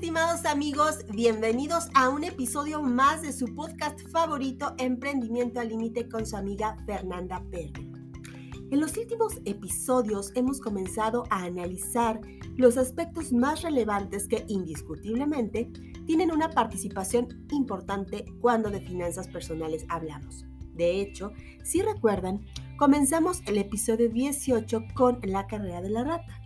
estimados amigos? Bienvenidos a un episodio más de su podcast favorito, Emprendimiento al Límite, con su amiga Fernanda Pérez. En los últimos episodios hemos comenzado a analizar los aspectos más relevantes que indiscutiblemente tienen una participación importante cuando de finanzas personales hablamos. De hecho, si recuerdan, comenzamos el episodio 18 con la carrera de la rata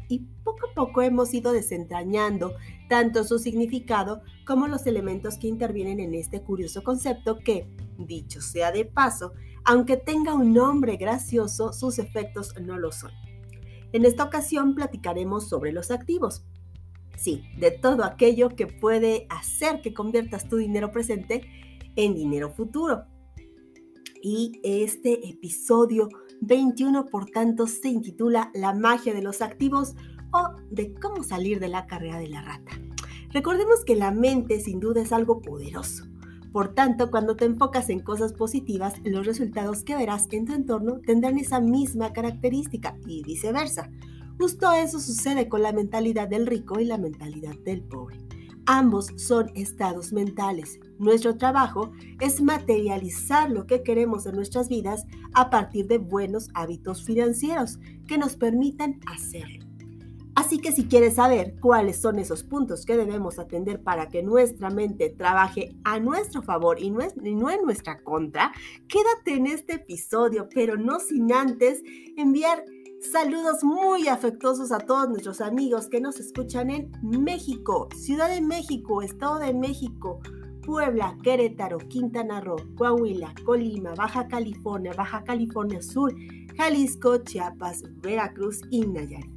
poco hemos ido desentrañando tanto su significado como los elementos que intervienen en este curioso concepto que, dicho sea de paso, aunque tenga un nombre gracioso, sus efectos no lo son. En esta ocasión platicaremos sobre los activos. Sí, de todo aquello que puede hacer que conviertas tu dinero presente en dinero futuro. Y este episodio 21, por tanto, se intitula La magia de los activos o de cómo salir de la carrera de la rata. Recordemos que la mente sin duda es algo poderoso. Por tanto, cuando te enfocas en cosas positivas, los resultados que verás en tu entorno tendrán esa misma característica y viceversa. Justo eso sucede con la mentalidad del rico y la mentalidad del pobre. Ambos son estados mentales. Nuestro trabajo es materializar lo que queremos en nuestras vidas a partir de buenos hábitos financieros que nos permitan hacerlo. Así que si quieres saber cuáles son esos puntos que debemos atender para que nuestra mente trabaje a nuestro favor y no, en nuestra contra, quédate en este episodio, pero no sin antes enviar Saludos muy afectuosos a todos nuestros amigos que nos escuchan en México, Ciudad de México, Estado de México, Puebla, Querétaro, Quintana Roo, Coahuila, Colima, Baja California, Baja California Sur, Jalisco, Chiapas, Veracruz y Nayarit.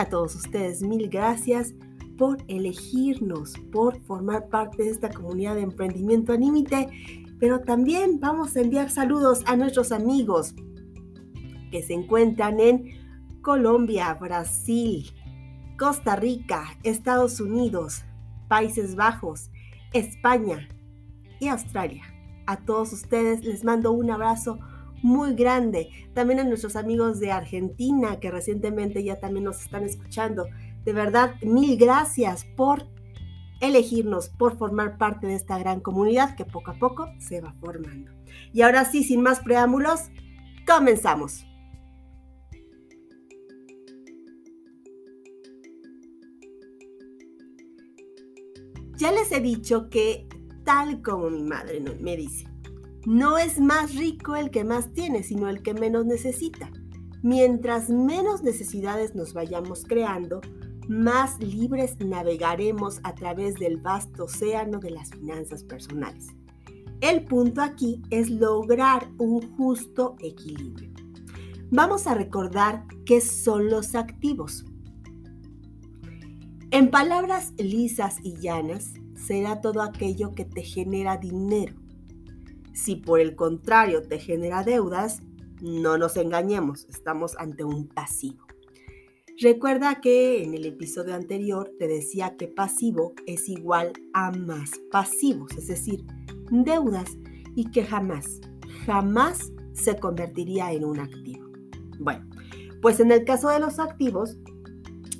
A todos ustedes, mil gracias por elegirnos, por formar parte de esta comunidad de emprendimiento anímite, pero también vamos a enviar saludos a nuestros amigos que se encuentran en Colombia, Brasil, Costa Rica, Estados Unidos, Países Bajos, España y Australia. A todos ustedes les mando un abrazo muy grande. También a nuestros amigos de Argentina que recientemente ya también nos están escuchando. De verdad, mil gracias por elegirnos, por formar parte de esta gran comunidad que poco a poco se va formando. Y ahora sí, sin más preámbulos, comenzamos. Ya les he dicho que, tal como mi madre me dice, no es más rico el que más tiene, sino el que menos necesita. Mientras menos necesidades nos vayamos creando, más libres navegaremos a través del vasto océano de las finanzas personales. El punto aquí es lograr un justo equilibrio. Vamos a recordar qué son los activos. En palabras lisas y llanas, será todo aquello que te genera dinero. Si por el contrario te genera deudas, no nos engañemos, estamos ante un pasivo. Recuerda que en el episodio anterior te decía que pasivo es igual a más pasivos, es decir, deudas, y que jamás, jamás se convertiría en un activo. Bueno, pues en el caso de los activos,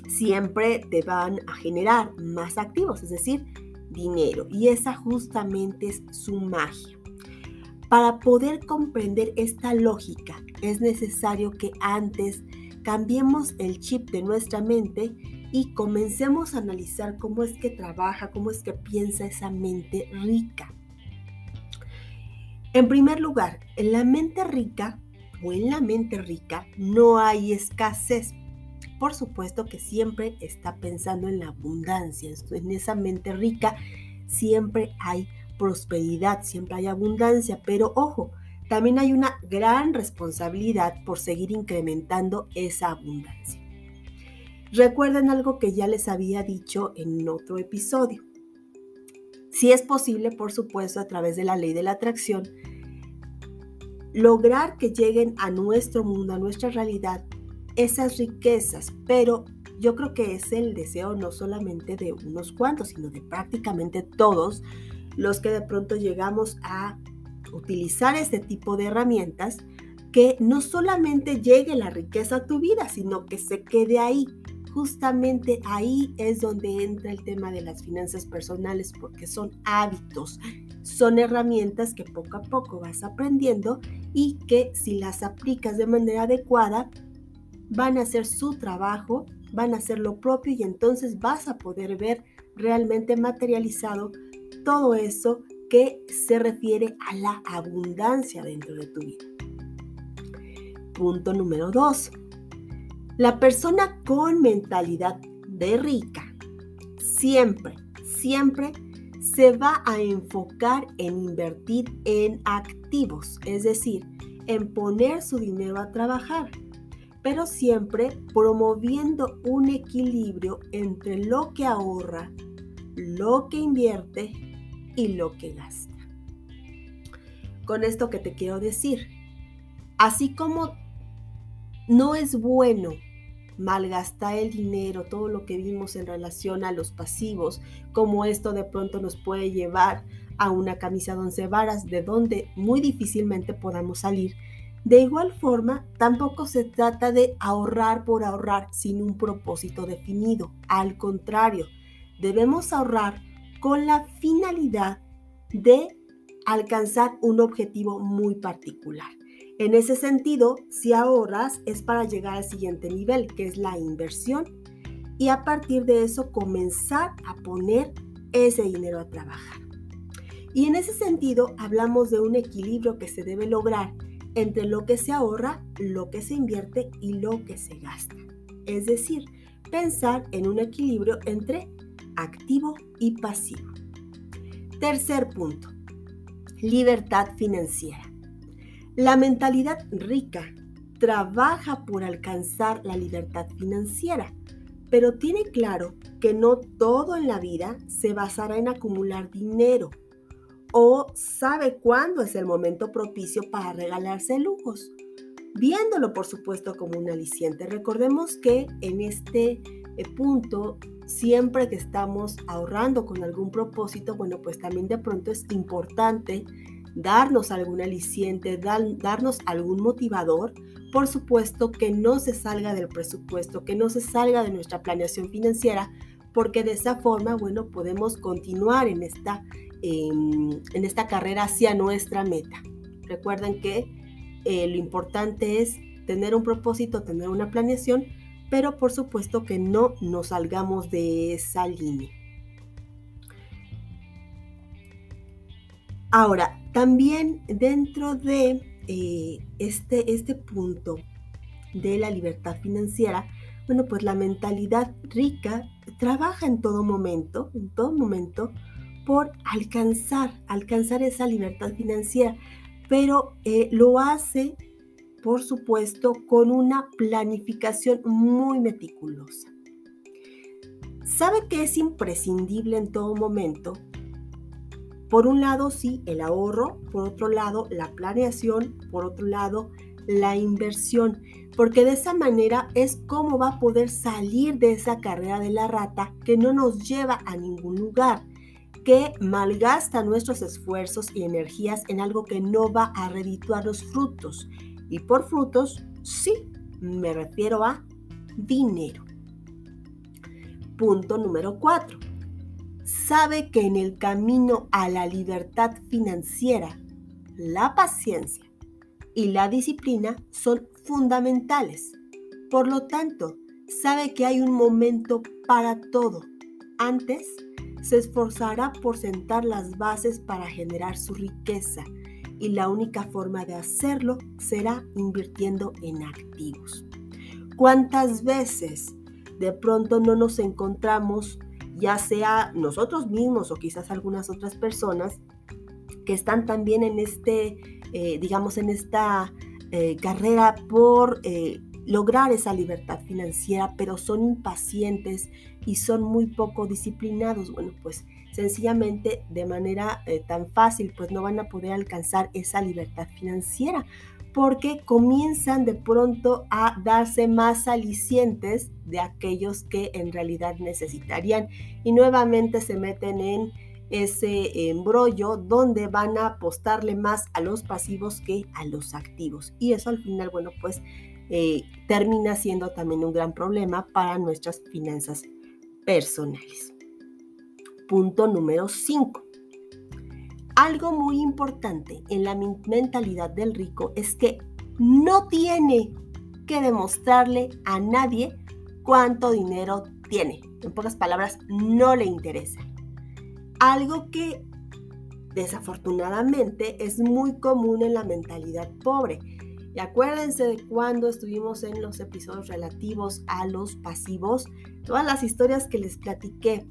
siempre te van a generar más activos, es decir, dinero. Y esa justamente es su magia. Para poder comprender esta lógica es necesario que antes cambiemos el chip de nuestra mente y comencemos a analizar cómo es que trabaja, cómo es que piensa esa mente rica. En primer lugar, en la mente rica o en la mente rica no hay escasez por supuesto que siempre está pensando en la abundancia, en esa mente rica siempre hay prosperidad, siempre hay abundancia, pero ojo, también hay una gran responsabilidad por seguir incrementando esa abundancia. Recuerden algo que ya les había dicho en otro episodio. Si es posible, por supuesto, a través de la ley de la atracción, lograr que lleguen a nuestro mundo, a nuestra realidad, esas riquezas, pero yo creo que es el deseo no solamente de unos cuantos, sino de prácticamente todos los que de pronto llegamos a utilizar este tipo de herramientas, que no solamente llegue la riqueza a tu vida, sino que se quede ahí. justamente ahí es donde entra el tema de las finanzas personales porque son hábitos, son herramientas que poco a poco vas aprendiendo y que si las aplicas de manera adecuada van a hacer su trabajo, van a hacer lo propio y entonces vas a poder ver realmente materializado todo eso que se refiere a la abundancia dentro de tu vida. Punto número dos. La persona con mentalidad de rica siempre, siempre se va a enfocar en invertir en activos, es decir, en poner su dinero a trabajar, pero siempre promoviendo un equilibrio entre lo que ahorra, lo que invierte y lo que gasta. Con esto que te quiero decir, así como no es bueno malgastar el dinero, todo lo que vimos en relación a los pasivos, como esto de pronto nos puede llevar a una camisa de once varas de donde muy difícilmente podamos salir. De igual forma, tampoco se trata de ahorrar por ahorrar sin un propósito definido. Al contrario, debemos ahorrar con la finalidad de alcanzar un objetivo muy particular. En ese sentido, si ahorras es para llegar al siguiente nivel, que es la inversión, y a partir de eso comenzar a poner ese dinero a trabajar. Y en ese sentido hablamos de un equilibrio que se debe lograr entre lo que se ahorra, lo que se invierte y lo que se gasta. Es decir, pensar en un equilibrio entre activo y pasivo. Tercer punto, libertad financiera. La mentalidad rica trabaja por alcanzar la libertad financiera, pero tiene claro que no todo en la vida se basará en acumular dinero o sabe cuándo es el momento propicio para regalarse lujos, viéndolo por supuesto como un aliciente. Recordemos que en este punto, siempre que estamos ahorrando con algún propósito, bueno, pues también de pronto es importante darnos algún aliciente, darnos algún motivador, por supuesto que no se salga del presupuesto, que no se salga de nuestra planeación financiera, porque de esa forma, bueno, podemos continuar en esta, em, en esta carrera hacia nuestra meta. Recuerden que eh, lo importante es tener un propósito, tener una planeación, pero por supuesto que no nos salgamos de esa línea. Ahora, también dentro de eh, este, este punto de la libertad financiera, bueno, pues la mentalidad rica trabaja en todo momento, en todo momento, por alcanzar, alcanzar esa libertad financiera, pero eh, lo hace, por supuesto, con una planificación muy meticulosa. Sabe que es imprescindible en todo momento por un lado, sí, el ahorro, por otro lado, la planeación, por otro lado, la inversión, porque de esa manera es como va a poder salir de esa carrera de la rata que no nos lleva a ningún lugar, que malgasta nuestros esfuerzos y energías en algo que no va a redituar los frutos. Y por frutos, sí, me refiero a dinero. Punto número 4 sabe que en el camino a la libertad financiera, la paciencia y la disciplina son fundamentales. Por lo tanto, sabe que hay un momento para todo. Antes, se esforzará por sentar las bases para generar su riqueza y la única forma de hacerlo será invirtiendo en activos. ¿Cuántas veces de pronto no nos encontramos ya sea nosotros mismos o quizás algunas otras personas que están también en este, eh, digamos, en esta eh, carrera por eh, lograr esa libertad financiera, pero son impacientes y son muy poco disciplinados. Bueno, pues sencillamente de manera tan fácil, pues no van a poder alcanzar esa libertad financiera porque comienzan de pronto a darse más alicientes de aquellos que en realidad necesitarían y nuevamente se meten en ese embrollo donde van a apostarle más a los pasivos que a los activos. Y eso al final, bueno, pues eh, termina siendo también un gran problema para nuestras finanzas personales. Punto número 5. Algo muy importante en la mentalidad del rico es que no tiene que demostrarle a nadie cuánto dinero tiene. En pocas palabras, no le interesa. Algo que desafortunadamente es muy común en la mentalidad pobre. Y acuérdense de cuando estuvimos en los episodios relativos a los pasivos, todas las historias que les platiqué,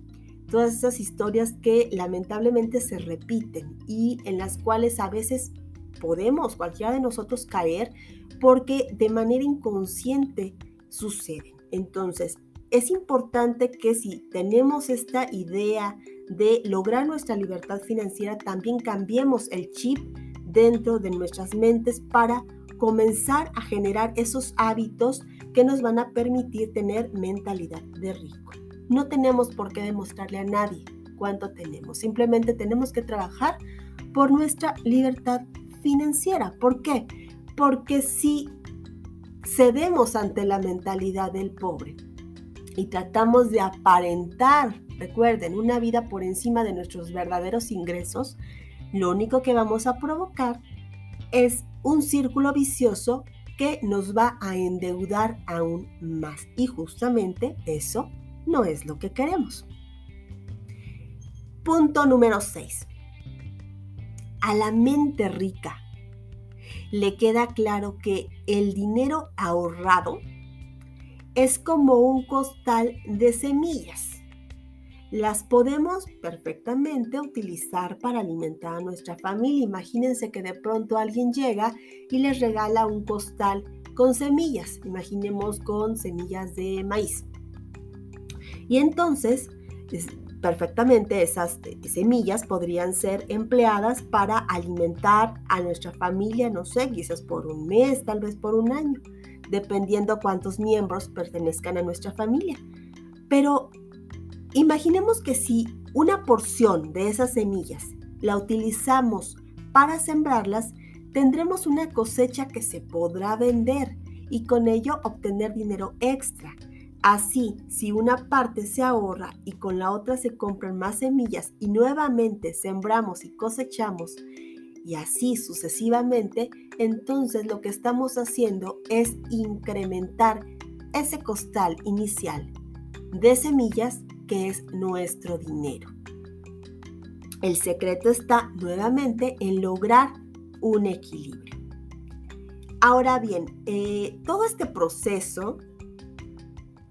todas esas historias que lamentablemente se repiten y en las cuales a veces podemos cualquiera de nosotros caer porque de manera inconsciente suceden. Entonces, es importante que si tenemos esta idea de lograr nuestra libertad financiera, también cambiemos el chip dentro de nuestras mentes para comenzar a generar esos hábitos que nos van a permitir tener mentalidad de rico. No tenemos por qué demostrarle a nadie cuánto tenemos, simplemente tenemos que trabajar por nuestra libertad financiera. ¿Por qué? Porque si cedemos ante la mentalidad del pobre y tratamos de aparentar, recuerden, una vida por encima de nuestros verdaderos ingresos, lo único que vamos a provocar es un círculo vicioso que nos va a endeudar aún más. Y justamente eso no es lo que queremos. Punto número 6. A la mente rica le queda claro que el dinero ahorrado es como un costal de semillas. Las podemos perfectamente utilizar para alimentar a nuestra familia. Imagínense que de pronto alguien llega y les regala un costal con semillas. Imaginemos con semillas de maíz. Y entonces, perfectamente esas eh, semillas podrían ser empleadas para alimentar a nuestra familia, no sé, quizás por un mes, tal vez por un año, dependiendo cuántos miembros pertenezcan a nuestra familia. Pero imaginemos que si una porción de esas semillas la utilizamos para sembrarlas, tendremos una cosecha que se podrá vender y con ello obtener dinero extra Así, si una parte se ahorra y con la otra se compran más semillas y nuevamente sembramos y cosechamos y así sucesivamente, entonces lo que estamos haciendo es incrementar ese costal inicial de semillas que es nuestro dinero. El secreto está nuevamente en lograr un equilibrio. Ahora bien, eh, todo este proceso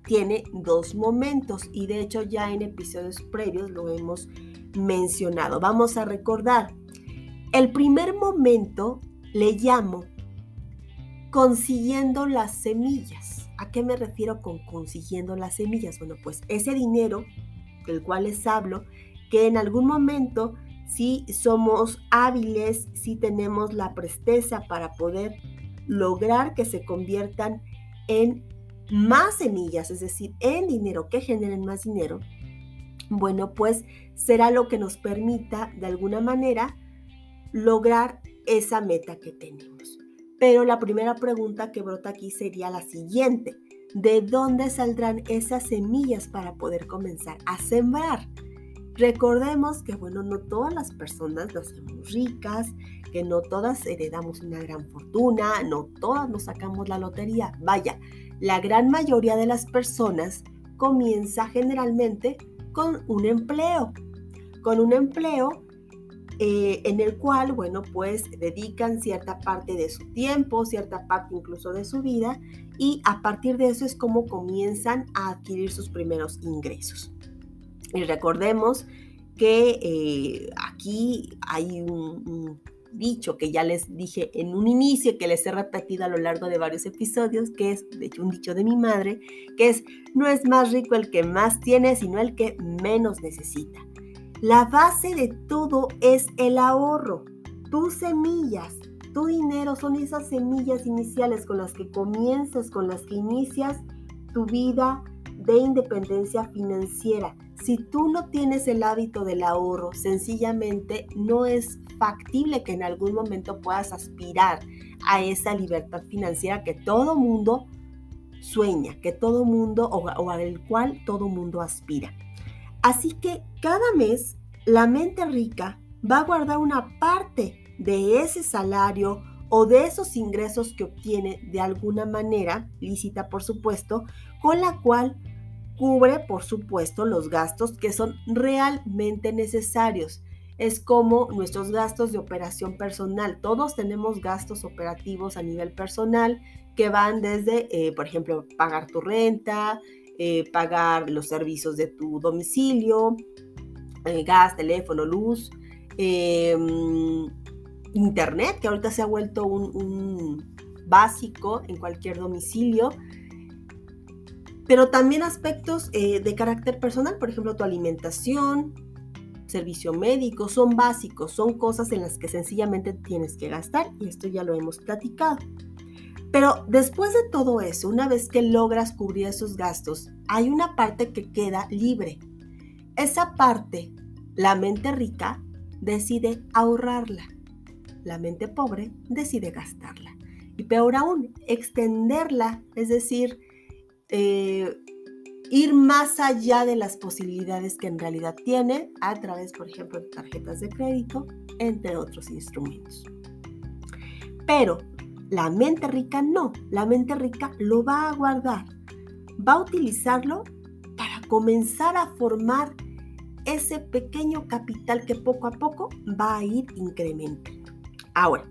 tiene dos momentos y de hecho ya en episodios previos lo hemos mencionado. Vamos a recordar. El primer momento le llamo consiguiendo las semillas. ¿A qué me refiero con consiguiendo las semillas? Bueno, pues ese dinero del cual les hablo, que en algún momento si somos hábiles, si tenemos la presteza para poder lograr que se conviertan en más semillas, es decir, en dinero, que generen más dinero, bueno, pues será lo que nos permita de alguna manera lograr esa meta que tenemos. Pero la primera pregunta que brota aquí sería la siguiente. ¿De dónde saldrán esas semillas para poder comenzar a sembrar? Recordemos que, bueno, no todas las personas nacemos ricas, que no todas heredamos una gran fortuna, no todas nos sacamos la lotería. Vaya, la gran mayoría de las personas comienza generalmente con un empleo, con un empleo eh, en el cual, bueno, pues dedican cierta parte de su tiempo, cierta parte incluso de su vida, y a partir de eso es como comienzan a adquirir sus primeros ingresos. Y recordemos que eh, aquí hay un dicho que ya les dije en un inicio, que les he repetido a lo largo de varios episodios, que es, de hecho, un dicho de mi madre, que es, no es más rico el que más tiene, sino el que menos necesita. La base de todo es el ahorro. Tus semillas, tu dinero son esas semillas iniciales con las que comienzas, con las que inicias tu vida de independencia financiera. Si tú no tienes el hábito del ahorro, sencillamente no es factible que en algún momento puedas aspirar a esa libertad financiera que todo mundo sueña, que todo mundo o, al cual todo mundo aspira. Así que cada mes la mente rica va a guardar una parte de ese salario o de esos ingresos que obtiene de alguna manera, lícita por supuesto, con la cual cubre por supuesto los gastos que son realmente necesarios. Es como nuestros gastos de operación personal. Todos tenemos gastos operativos a nivel personal que van desde, eh, por ejemplo, pagar tu renta, eh, pagar los servicios de tu domicilio, eh, gas, teléfono, luz, em, internet, que ahorita se ha vuelto un, básico en cualquier domicilio, pero también aspectos eh, de carácter personal, por ejemplo, tu alimentación, servicio médico, son básicos, son cosas en las que sencillamente tienes que gastar y esto ya lo hemos platicado. Pero después de todo eso, una vez que logras cubrir esos gastos, hay una parte que queda libre. Esa parte, la mente rica decide ahorrarla la mente pobre decide gastarla. Y peor aún, extenderla, es decir, eh, ir más allá de las posibilidades que en realidad tiene a través, por ejemplo, de tarjetas de crédito, entre otros instrumentos. Pero la mente rica no, la mente rica lo va a guardar, va a utilizarlo para comenzar a formar ese pequeño capital que poco a poco va a ir incrementando. Ahora,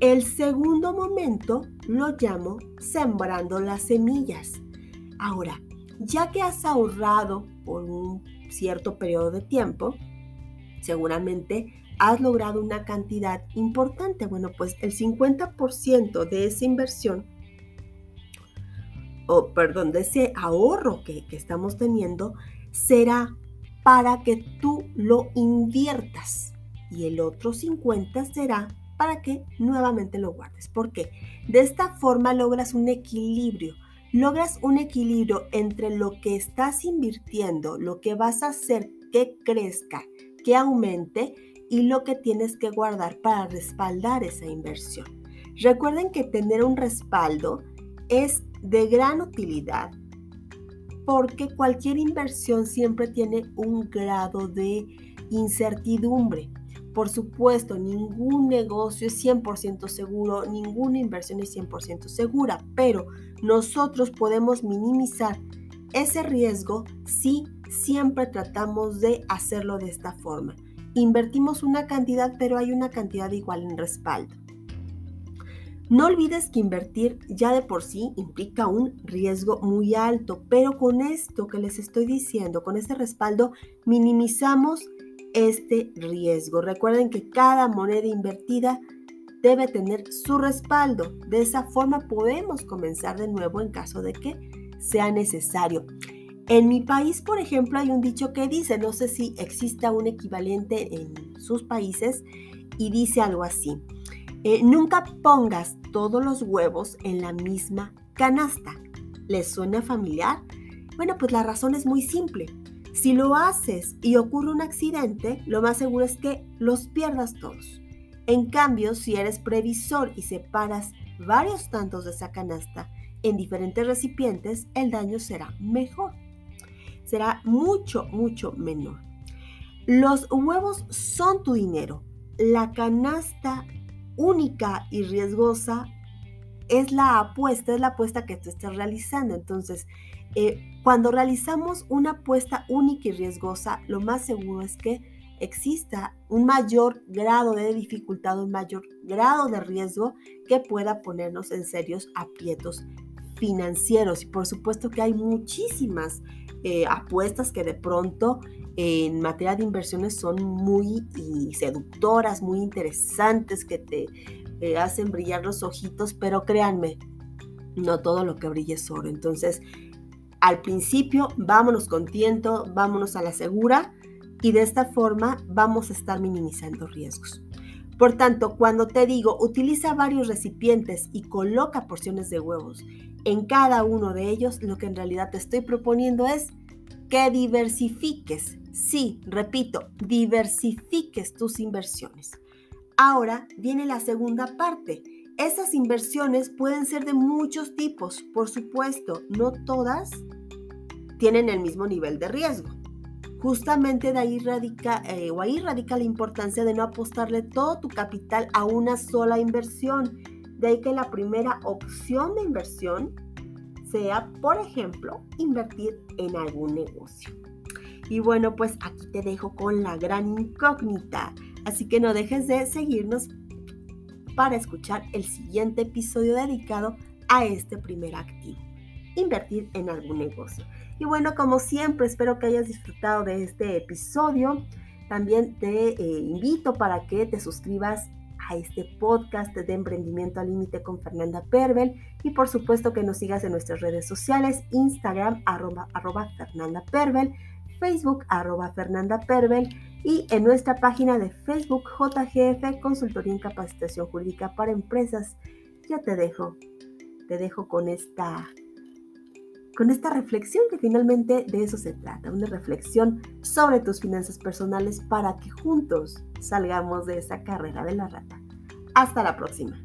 el segundo momento lo llamo sembrando las semillas. Ahora, ya que has ahorrado por un cierto periodo de tiempo, seguramente has logrado una cantidad importante. Bueno, pues el 50% de esa inversión, o perdón, de ese ahorro que, que estamos teniendo, será para que tú lo inviertas. Y el otro 50% será para que nuevamente lo guardes. porque De esta forma logras un equilibrio. Logras un equilibrio entre lo que estás invirtiendo, lo que vas a hacer que crezca, que aumente y lo que tienes que guardar para respaldar esa inversión. Recuerden que tener un respaldo es de gran utilidad porque cualquier inversión siempre tiene un grado de incertidumbre. Por supuesto, ningún negocio es 100% seguro, ninguna inversión es 100% segura, pero nosotros podemos minimizar ese riesgo si siempre tratamos de hacerlo de esta forma. Invertimos una cantidad, pero hay una cantidad igual en respaldo. No olvides que invertir ya de por sí implica un riesgo muy alto, pero con esto que les estoy diciendo, con este respaldo, minimizamos este riesgo. Recuerden que cada moneda invertida debe tener su respaldo. De esa forma podemos comenzar de nuevo en caso de que sea necesario. En mi país, por ejemplo, hay un dicho que dice, no sé si exista un equivalente en sus países, y dice algo así. Eh, nunca pongas todos los huevos en la misma canasta. ¿Les suena familiar? Bueno, pues la razón es muy simple. Si lo haces y ocurre un accidente, lo más seguro es que los pierdas todos. En cambio, si eres previsor y separas varios tantos de esa canasta en diferentes recipientes, el daño será mejor. Será mucho, mucho menor. Los huevos son tu dinero. La canasta única y riesgosa es la apuesta, es la apuesta que tú estás realizando. Entonces, eh, cuando realizamos una apuesta única y riesgosa, lo más seguro es que exista un mayor grado de dificultad, un mayor grado de riesgo que pueda ponernos en serios aprietos financieros. Y por supuesto que hay muchísimas eh, apuestas que de pronto en materia de inversiones son muy seductoras, muy interesantes, que te eh, hacen brillar los ojitos, pero créanme, no todo lo que brilla es oro. Entonces, al principio, vámonos con tiento, vámonos a la segura y de esta forma vamos a estar minimizando riesgos. Por tanto, cuando te digo utiliza varios recipientes y coloca porciones de huevos en cada uno de ellos, lo que en realidad te estoy proponiendo es que diversifiques. Sí, repito, diversifiques tus inversiones. Ahora viene la segunda parte. Esas inversiones pueden ser de muchos tipos, por supuesto, no todas tienen el mismo nivel de riesgo. Justamente de ahí radica, eh, o ahí radica la importancia de no apostarle todo tu capital a una sola inversión. De ahí que la primera opción de inversión sea, por ejemplo, invertir en algún negocio. Y bueno, pues aquí te dejo con la gran incógnita. Así que no dejes de seguirnos para escuchar el siguiente episodio dedicado a este primer activo, invertir en algún negocio. Y bueno, como siempre, espero que hayas disfrutado de este episodio. También te eh, invito para que te suscribas a este podcast de Emprendimiento al Límite con Fernanda Pervel y por supuesto que nos sigas en nuestras redes sociales, Instagram arroba, arroba Fernanda Pervel, Facebook arroba Fernanda Pervel y en nuestra página de Facebook JGF Consultoría en Capacitación Jurídica para Empresas. Ya te dejo, te dejo con esta con esta reflexión que finalmente de eso se trata, una reflexión sobre tus finanzas personales para que juntos salgamos de esa carrera de la rata. Hasta la próxima.